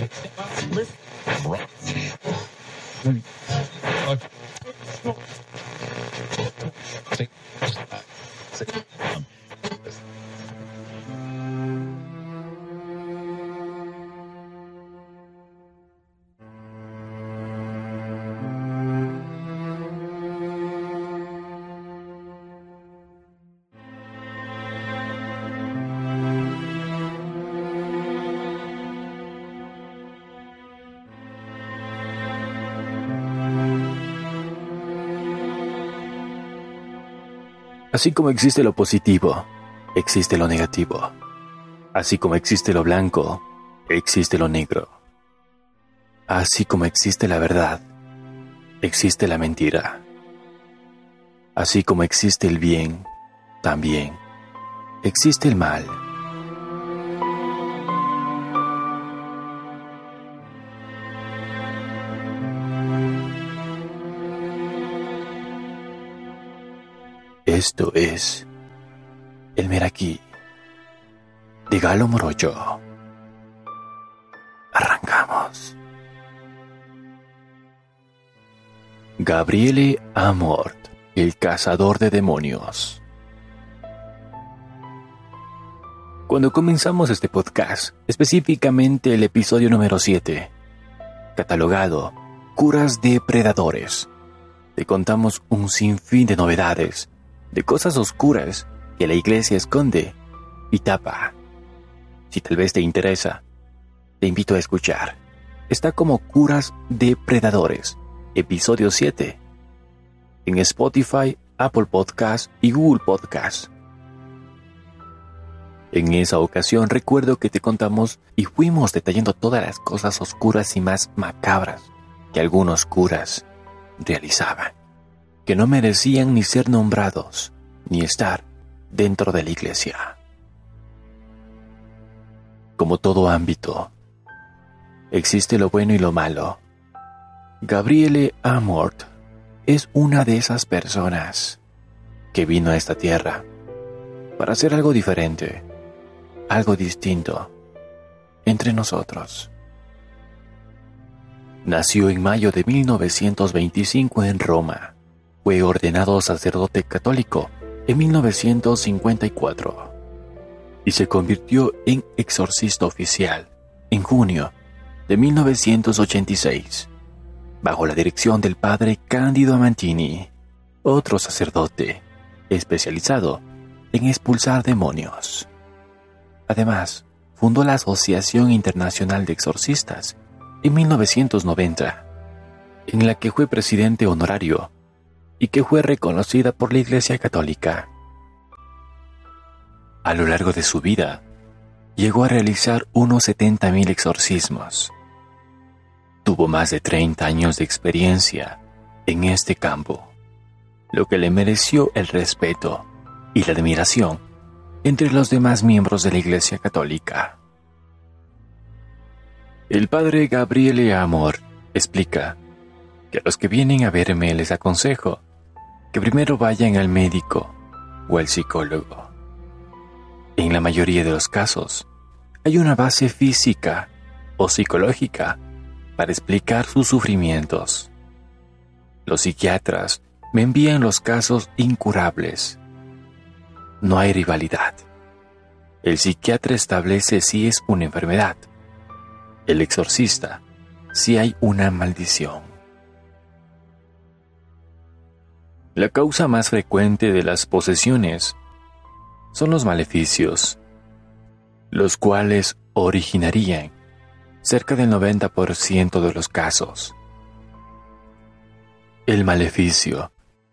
Listen. Así como existe lo positivo, existe lo negativo. Así como existe lo blanco, existe lo negro. Así como existe la verdad, existe la mentira. Así como existe el bien, también existe el mal. Esto es el Meraki de Galo Morocho. Arrancamos. Gabriele Amort, el cazador de demonios. Cuando comenzamos este podcast, específicamente el episodio número 7, catalogado Curas de Predadores, te contamos un sinfín de novedades de cosas oscuras que la iglesia esconde y tapa. Si tal vez te interesa, te invito a escuchar. Está como Curas de Predadores, episodio 7, en Spotify, Apple Podcast y Google Podcast. En esa ocasión recuerdo que te contamos y fuimos detallando todas las cosas oscuras y más macabras que algunos curas realizaban que no merecían ni ser nombrados, ni estar dentro de la iglesia. Como todo ámbito, existe lo bueno y lo malo. Gabriele Amort es una de esas personas que vino a esta tierra para hacer algo diferente, algo distinto entre nosotros. Nació en mayo de 1925 en Roma fue ordenado sacerdote católico en 1954 y se convirtió en exorcista oficial en junio de 1986, bajo la dirección del padre Cándido Amantini, otro sacerdote especializado en expulsar demonios. Además, fundó la Asociación Internacional de Exorcistas en 1990, en la que fue presidente honorario y que fue reconocida por la Iglesia Católica. A lo largo de su vida, llegó a realizar unos 70.000 exorcismos. Tuvo más de 30 años de experiencia en este campo, lo que le mereció el respeto y la admiración entre los demás miembros de la Iglesia Católica. El padre Gabriele Amor explica que a los que vienen a verme les aconsejo que primero vayan al médico o al psicólogo. En la mayoría de los casos, hay una base física o psicológica para explicar sus sufrimientos. Los psiquiatras me envían los casos incurables. No hay rivalidad. El psiquiatra establece si es una enfermedad. El exorcista si hay una maldición. La causa más frecuente de las posesiones son los maleficios, los cuales originarían cerca del 90% de los casos. El maleficio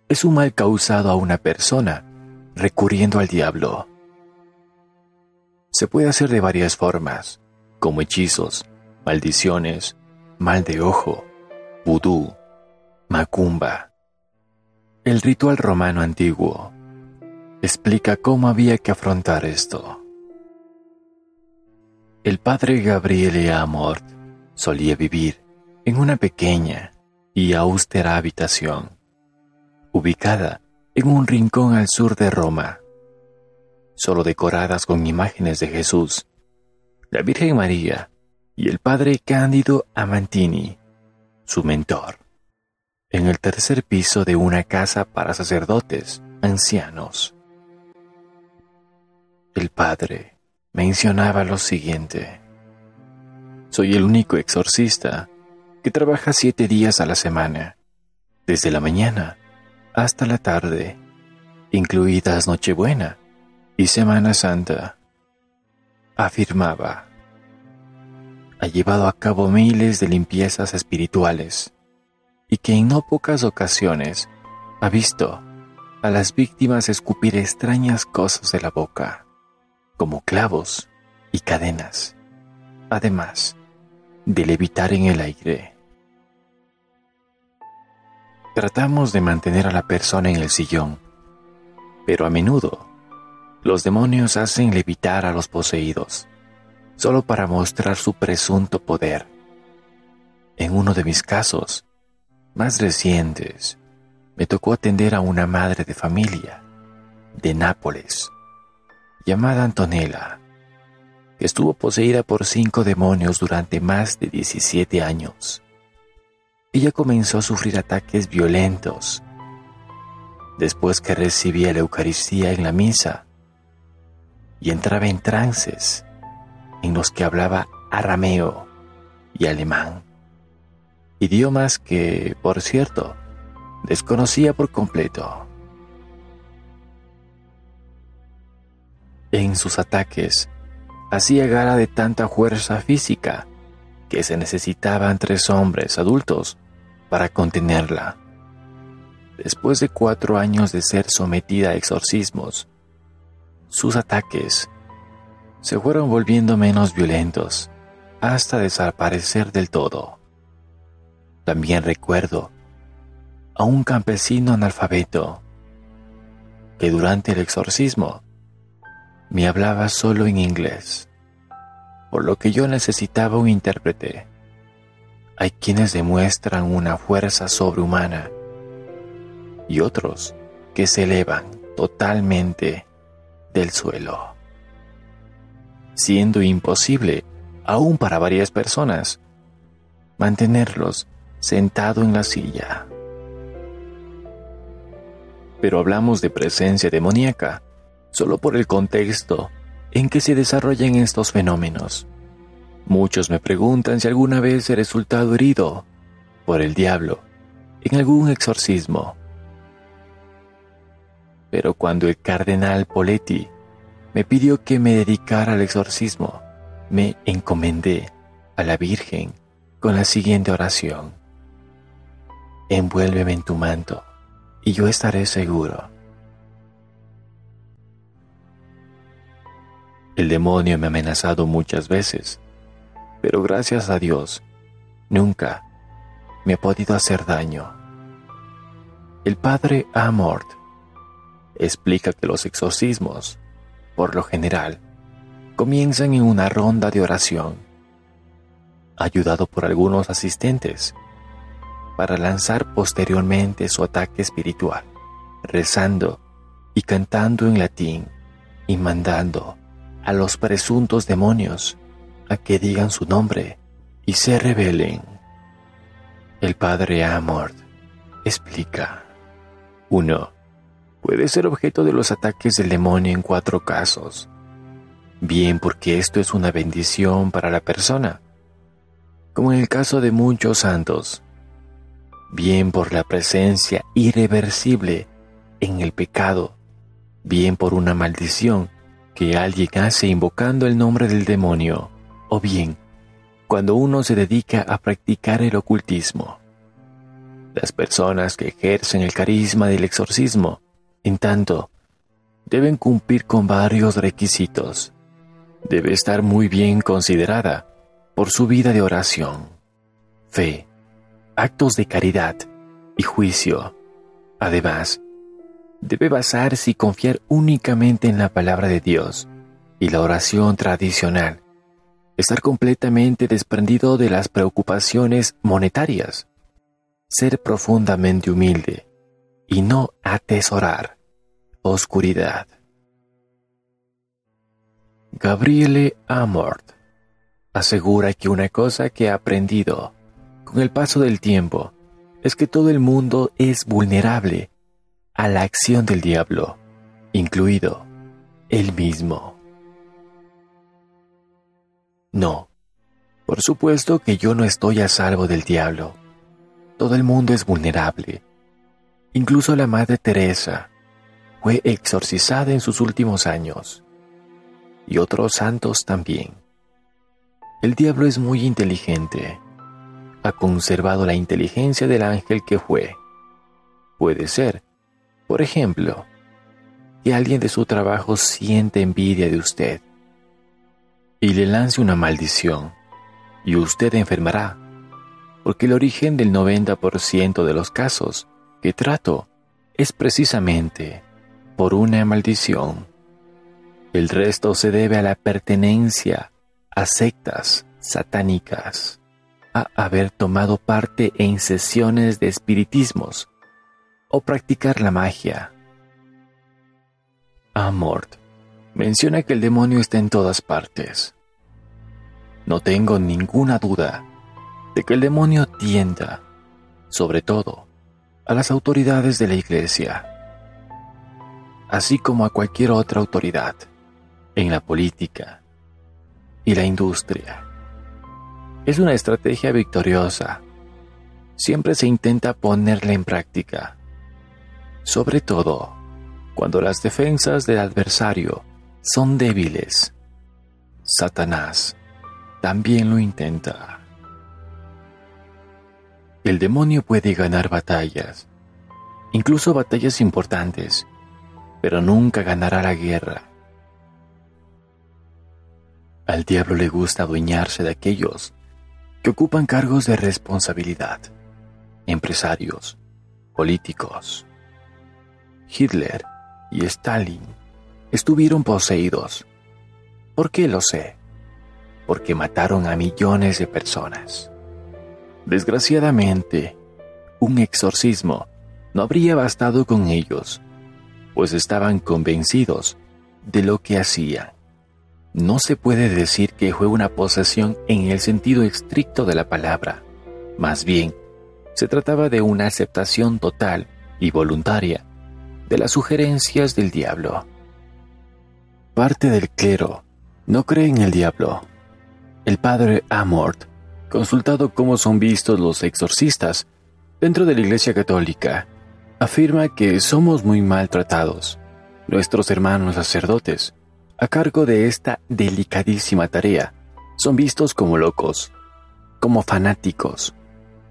es un mal causado a una persona recurriendo al diablo. Se puede hacer de varias formas, como hechizos, maldiciones, mal de ojo, vudú, macumba el ritual romano antiguo explica cómo había que afrontar esto. El padre Gabriele Amort solía vivir en una pequeña y austera habitación, ubicada en un rincón al sur de Roma, solo decoradas con imágenes de Jesús, la Virgen María y el padre Cándido Amantini, su mentor, en el tercer piso de una casa para sacerdotes ancianos. El padre mencionaba lo siguiente. Soy el único exorcista que trabaja siete días a la semana, desde la mañana hasta la tarde, incluidas Nochebuena y Semana Santa. Afirmaba, ha llevado a cabo miles de limpiezas espirituales y que en no pocas ocasiones ha visto a las víctimas escupir extrañas cosas de la boca como clavos y cadenas, además de levitar en el aire. Tratamos de mantener a la persona en el sillón, pero a menudo los demonios hacen levitar a los poseídos, solo para mostrar su presunto poder. En uno de mis casos, más recientes, me tocó atender a una madre de familia de Nápoles llamada Antonella, que estuvo poseída por cinco demonios durante más de 17 años. Ella comenzó a sufrir ataques violentos después que recibía la Eucaristía en la misa y entraba en trances en los que hablaba arameo y alemán, idiomas que, por cierto, desconocía por completo. En sus ataques, hacía gala de tanta fuerza física que se necesitaban tres hombres adultos para contenerla. Después de cuatro años de ser sometida a exorcismos, sus ataques se fueron volviendo menos violentos hasta desaparecer del todo. También recuerdo a un campesino analfabeto que durante el exorcismo me hablaba solo en inglés, por lo que yo necesitaba un intérprete. Hay quienes demuestran una fuerza sobrehumana y otros que se elevan totalmente del suelo, siendo imposible, aún para varias personas, mantenerlos sentado en la silla. Pero hablamos de presencia demoníaca solo por el contexto en que se desarrollan estos fenómenos. Muchos me preguntan si alguna vez he resultado herido por el diablo en algún exorcismo. Pero cuando el cardenal Poletti me pidió que me dedicara al exorcismo, me encomendé a la Virgen con la siguiente oración. Envuélveme en tu manto y yo estaré seguro El demonio me ha amenazado muchas veces, pero gracias a Dios, nunca me ha podido hacer daño. El padre Amort explica que los exorcismos, por lo general, comienzan en una ronda de oración, ayudado por algunos asistentes, para lanzar posteriormente su ataque espiritual, rezando y cantando en latín y mandando a los presuntos demonios a que digan su nombre y se rebelen. El padre Amort explica. 1. Puede ser objeto de los ataques del demonio en cuatro casos. Bien porque esto es una bendición para la persona, como en el caso de muchos santos. Bien por la presencia irreversible en el pecado, bien por una maldición que alguien hace invocando el nombre del demonio, o bien cuando uno se dedica a practicar el ocultismo. Las personas que ejercen el carisma del exorcismo, en tanto, deben cumplir con varios requisitos. Debe estar muy bien considerada por su vida de oración, fe, actos de caridad y juicio. Además, debe basarse y confiar únicamente en la palabra de Dios y la oración tradicional. Estar completamente desprendido de las preocupaciones monetarias. Ser profundamente humilde y no atesorar oscuridad. Gabriele Amort asegura que una cosa que ha aprendido con el paso del tiempo es que todo el mundo es vulnerable a la acción del diablo, incluido él mismo. No, por supuesto que yo no estoy a salvo del diablo. Todo el mundo es vulnerable. Incluso la Madre Teresa fue exorcizada en sus últimos años. Y otros santos también. El diablo es muy inteligente. Ha conservado la inteligencia del ángel que fue. Puede ser, por ejemplo, que alguien de su trabajo siente envidia de usted y le lance una maldición, y usted enfermará, porque el origen del 90% de los casos que trato es precisamente por una maldición. El resto se debe a la pertenencia a sectas satánicas, a haber tomado parte en sesiones de espiritismos o practicar la magia. Amort menciona que el demonio está en todas partes. No tengo ninguna duda de que el demonio tienda, sobre todo, a las autoridades de la Iglesia, así como a cualquier otra autoridad, en la política y la industria. Es una estrategia victoriosa. Siempre se intenta ponerla en práctica, sobre todo cuando las defensas del adversario son débiles. Satanás también lo intenta. El demonio puede ganar batallas, incluso batallas importantes, pero nunca ganará la guerra. Al diablo le gusta adueñarse de aquellos que ocupan cargos de responsabilidad, empresarios, políticos. Hitler y Stalin estuvieron poseídos. ¿Por qué lo sé? Porque mataron a millones de personas. Desgraciadamente, un exorcismo no habría bastado con ellos, pues estaban convencidos de lo que hacían. No se puede decir que fue una posesión en el sentido estricto de la palabra. Más bien, se trataba de una aceptación total y voluntaria de las sugerencias del diablo. Parte del clero no cree en el diablo. El padre Amort, consultado cómo son vistos los exorcistas dentro de la Iglesia Católica, afirma que somos muy maltratados. Nuestros hermanos sacerdotes, a cargo de esta delicadísima tarea, son vistos como locos, como fanáticos.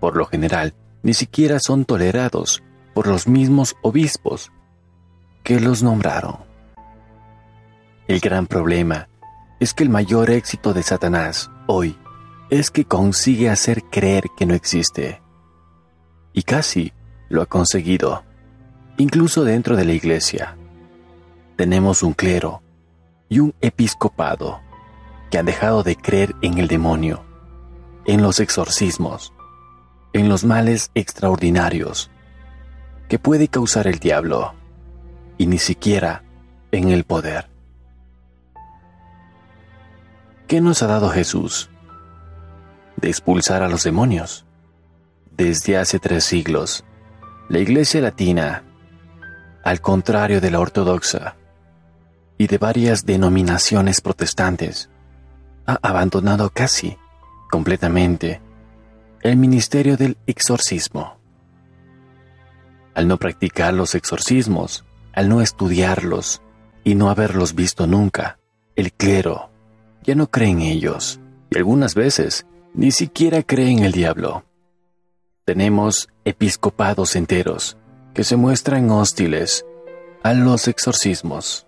Por lo general, ni siquiera son tolerados por los mismos obispos que los nombraron. El gran problema es que el mayor éxito de Satanás hoy es que consigue hacer creer que no existe. Y casi lo ha conseguido, incluso dentro de la iglesia. Tenemos un clero y un episcopado que han dejado de creer en el demonio, en los exorcismos, en los males extraordinarios que puede causar el diablo, y ni siquiera en el poder. ¿Qué nos ha dado Jesús? De expulsar a los demonios. Desde hace tres siglos, la Iglesia Latina, al contrario de la ortodoxa y de varias denominaciones protestantes, ha abandonado casi completamente el ministerio del exorcismo. Al no practicar los exorcismos, al no estudiarlos y no haberlos visto nunca, el clero ya no cree en ellos y algunas veces ni siquiera cree en el diablo. Tenemos episcopados enteros que se muestran hostiles a los exorcismos.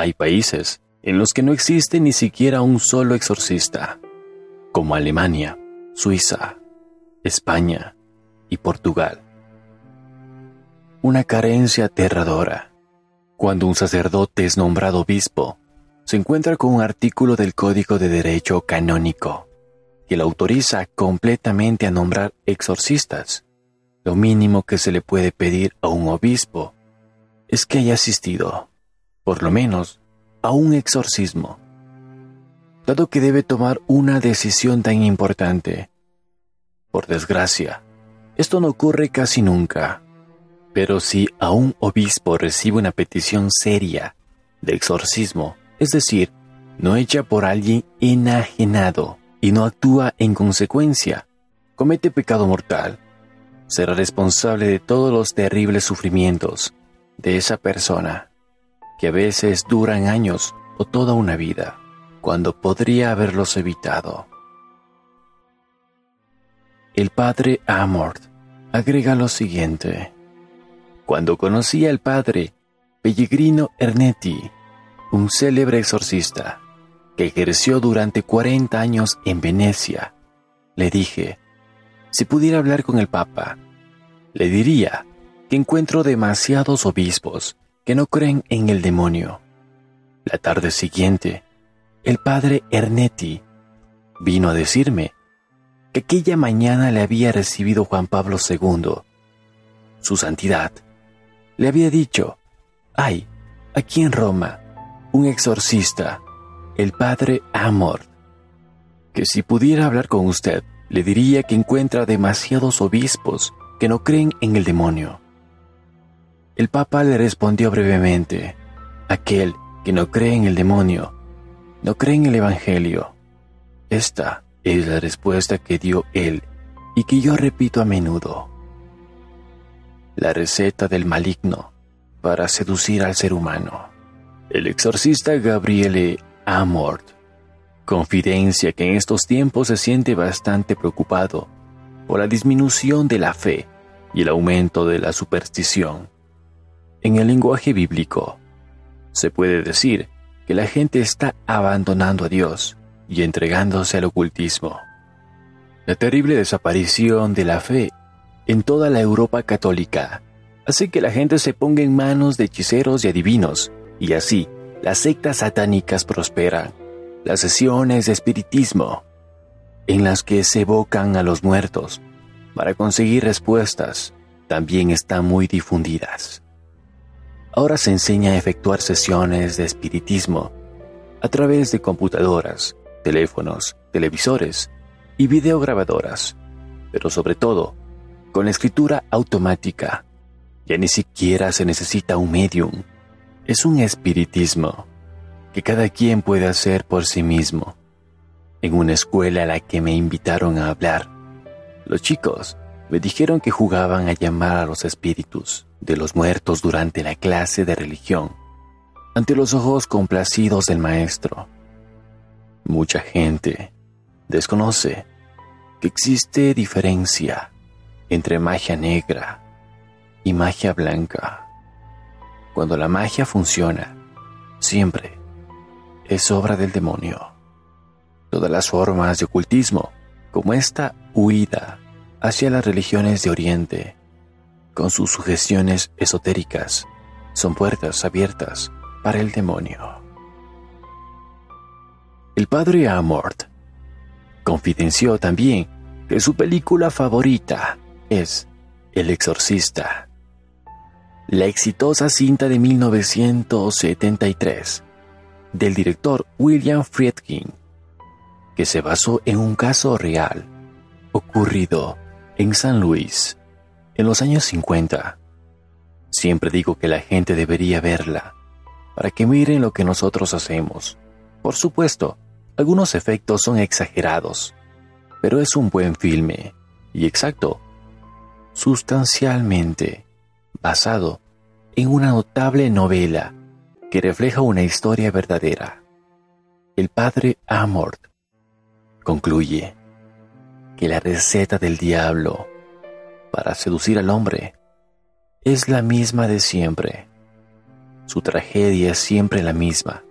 Hay países en los que no existe ni siquiera un solo exorcista, como Alemania, Suiza, España y Portugal. Una carencia aterradora. Cuando un sacerdote es nombrado obispo, se encuentra con un artículo del Código de Derecho Canónico que le autoriza completamente a nombrar exorcistas. Lo mínimo que se le puede pedir a un obispo es que haya asistido, por lo menos, a un exorcismo. dado que debe tomar una decisión tan importante. Por desgracia, esto no ocurre casi nunca. Pero si a un obispo recibe una petición seria de exorcismo, es decir, no hecha por alguien enajenado y no actúa en consecuencia, comete pecado mortal, será responsable de todos los terribles sufrimientos de esa persona, que a veces duran años o toda una vida, cuando podría haberlos evitado. El padre Amort agrega lo siguiente. Cuando conocí al padre Pellegrino Ernetti, un célebre exorcista, que ejerció durante 40 años en Venecia, le dije, si pudiera hablar con el Papa, le diría que encuentro demasiados obispos que no creen en el demonio. La tarde siguiente, el padre Ernetti vino a decirme que aquella mañana le había recibido Juan Pablo II. Su santidad le había dicho, hay aquí en Roma un exorcista, el padre Amor, que si pudiera hablar con usted, le diría que encuentra demasiados obispos que no creen en el demonio. El Papa le respondió brevemente, aquel que no cree en el demonio, no cree en el Evangelio. Esta es la respuesta que dio él y que yo repito a menudo. La receta del maligno para seducir al ser humano. El exorcista Gabriele Amort confidencia que en estos tiempos se siente bastante preocupado por la disminución de la fe y el aumento de la superstición. En el lenguaje bíblico, se puede decir que la gente está abandonando a Dios y entregándose al ocultismo. La terrible desaparición de la fe en toda la Europa católica hace que la gente se ponga en manos de hechiceros y adivinos, y así las sectas satánicas prosperan las sesiones de espiritismo, en las que se evocan a los muertos para conseguir respuestas, también están muy difundidas. Ahora se enseña a efectuar sesiones de espiritismo a través de computadoras, teléfonos, televisores y videograbadoras, pero sobre todo con escritura automática. Ya ni siquiera se necesita un medium, es un espiritismo que cada quien puede hacer por sí mismo. En una escuela a la que me invitaron a hablar, los chicos me dijeron que jugaban a llamar a los espíritus de los muertos durante la clase de religión, ante los ojos complacidos del maestro. Mucha gente desconoce que existe diferencia entre magia negra y magia blanca. Cuando la magia funciona, siempre es obra del demonio. Todas las formas de ocultismo, como esta huida hacia las religiones de Oriente, con sus sugestiones esotéricas, son puertas abiertas para el demonio. El padre Amort confidenció también que su película favorita es El Exorcista, la exitosa cinta de 1973 del director William Friedkin, que se basó en un caso real ocurrido en San Luis en los años 50. Siempre digo que la gente debería verla para que miren lo que nosotros hacemos. Por supuesto, algunos efectos son exagerados, pero es un buen filme y exacto, sustancialmente basado en una notable novela que refleja una historia verdadera. El padre Amort concluye que la receta del diablo para seducir al hombre es la misma de siempre. Su tragedia es siempre la misma.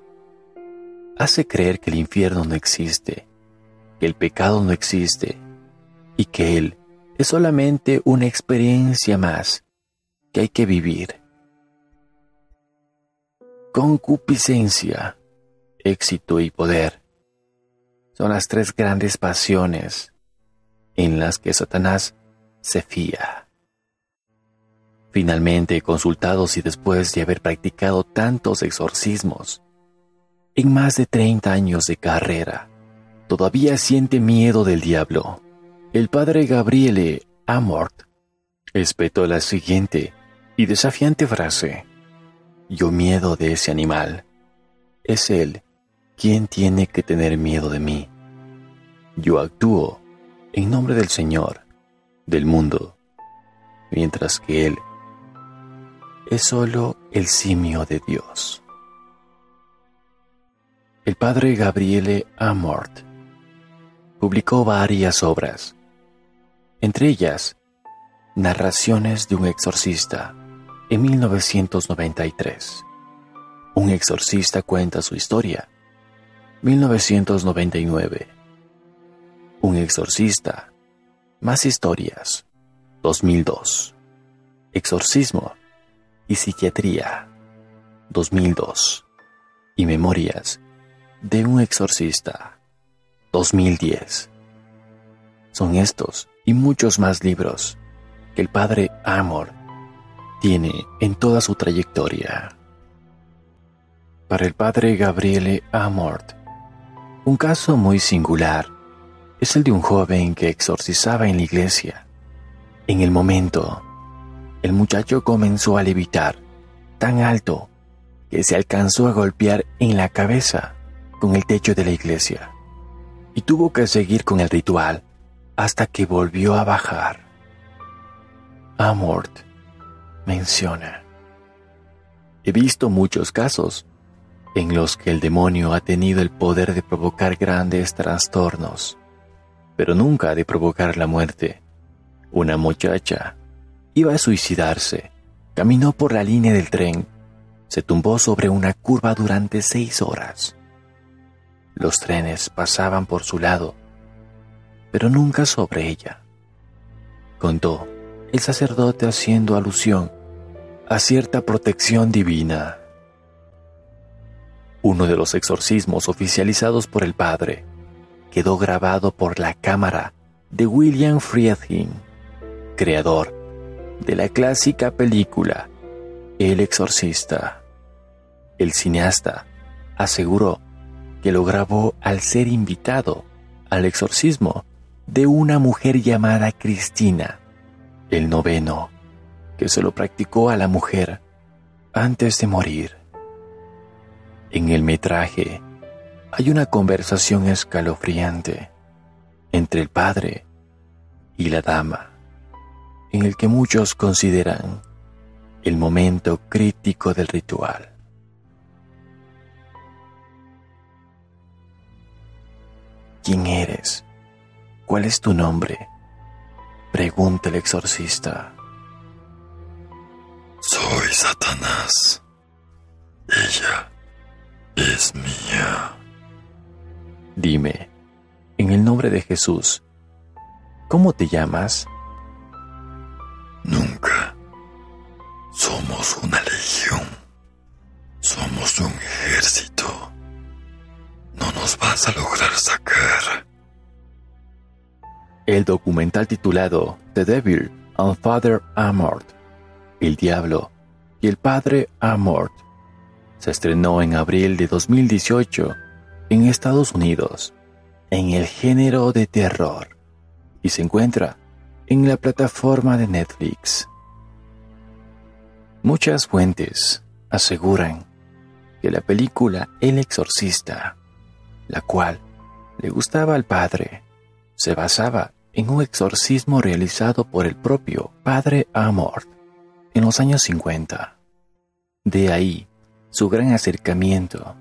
Hace creer que el infierno no existe, que el pecado no existe y que él es solamente una experiencia más que hay que vivir concupiscencia, éxito y poder. Son las tres grandes pasiones en las que Satanás se fía. Finalmente, consultados y después de haber practicado tantos exorcismos, en más de 30 años de carrera, todavía siente miedo del diablo. El padre Gabriele Amort espetó la siguiente y desafiante frase. Yo miedo de ese animal. Es él quien tiene que tener miedo de mí. Yo actúo en nombre del Señor, del mundo, mientras que Él es solo el simio de Dios. El padre Gabriele Amort publicó varias obras, entre ellas Narraciones de un exorcista en 1993. Un exorcista cuenta su historia. 1999. Un exorcista. Más historias. 2002. Exorcismo y psiquiatría. 2002. Y memorias de un exorcista. 2010. Son estos y muchos más libros que el padre Amor tiene en toda su trayectoria. Para el padre Gabriele Amort, un caso muy singular es el de un joven que exorcizaba en la iglesia. En el momento, el muchacho comenzó a levitar tan alto que se alcanzó a golpear en la cabeza con el techo de la iglesia y tuvo que seguir con el ritual hasta que volvió a bajar. Amort menciona. He visto muchos casos en los que el demonio ha tenido el poder de provocar grandes trastornos, pero nunca de provocar la muerte. Una muchacha iba a suicidarse, caminó por la línea del tren, se tumbó sobre una curva durante seis horas. Los trenes pasaban por su lado, pero nunca sobre ella. Contó el sacerdote haciendo alusión a cierta protección divina. Uno de los exorcismos oficializados por el padre quedó grabado por la cámara de William Friedkin, creador de la clásica película El exorcista. El cineasta aseguró que lo grabó al ser invitado al exorcismo de una mujer llamada Cristina, el noveno, que se lo practicó a la mujer antes de morir. En el metraje hay una conversación escalofriante entre el padre y la dama, en el que muchos consideran el momento crítico del ritual. ¿Quién eres? ¿Cuál es tu nombre? Pregunta el exorcista. Soy Satanás. Ella es mía. Dime, en el nombre de Jesús, ¿cómo te llamas? Nunca. Somos una legión. Somos un ejército. No nos vas a lograr sacar. El documental titulado The Devil and Father Amort, El Diablo y el Padre Amort, se estrenó en abril de 2018 en Estados Unidos en el género de terror y se encuentra en la plataforma de Netflix. Muchas fuentes aseguran que la película El Exorcista la cual le gustaba al padre, se basaba en un exorcismo realizado por el propio padre Amort en los años 50. De ahí su gran acercamiento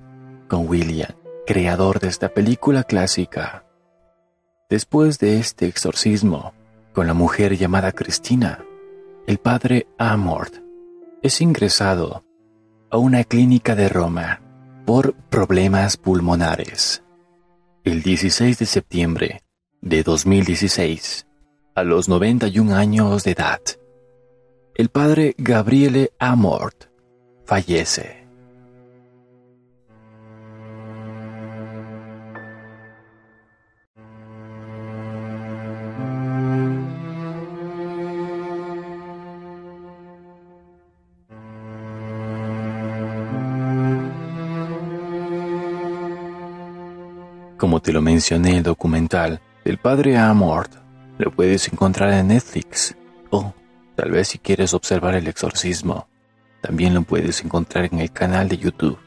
con William, creador de esta película clásica. Después de este exorcismo con la mujer llamada Cristina, el padre Amort es ingresado a una clínica de Roma por problemas pulmonares. El 16 de septiembre de 2016, a los 91 años de edad, el padre Gabriele Amort fallece. Te lo mencioné el documental del padre Amort, lo puedes encontrar en Netflix. O tal vez si quieres observar el exorcismo, también lo puedes encontrar en el canal de YouTube.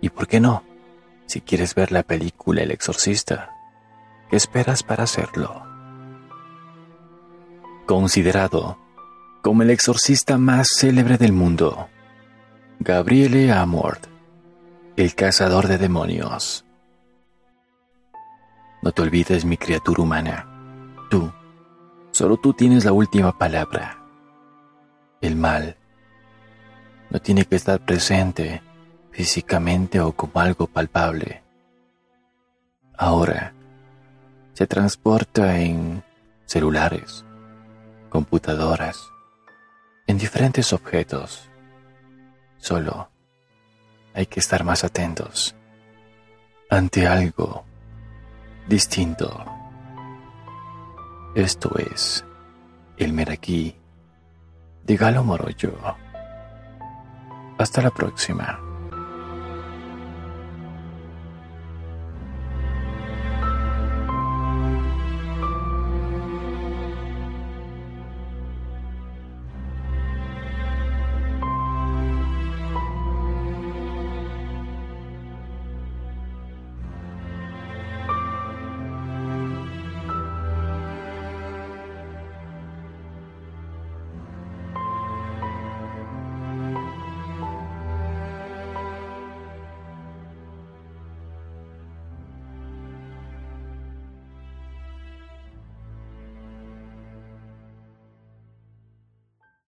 ¿Y por qué no? Si quieres ver la película El exorcista, ¿qué esperas para hacerlo? Considerado como el exorcista más célebre del mundo, Gabriele Amort, el cazador de demonios. No te olvides, mi criatura humana. Tú, solo tú tienes la última palabra. El mal no tiene que estar presente físicamente o como algo palpable. Ahora se transporta en celulares, computadoras, en diferentes objetos. Solo hay que estar más atentos ante algo distinto. Esto es el Meraquí de Galo Moroyo. Hasta la próxima.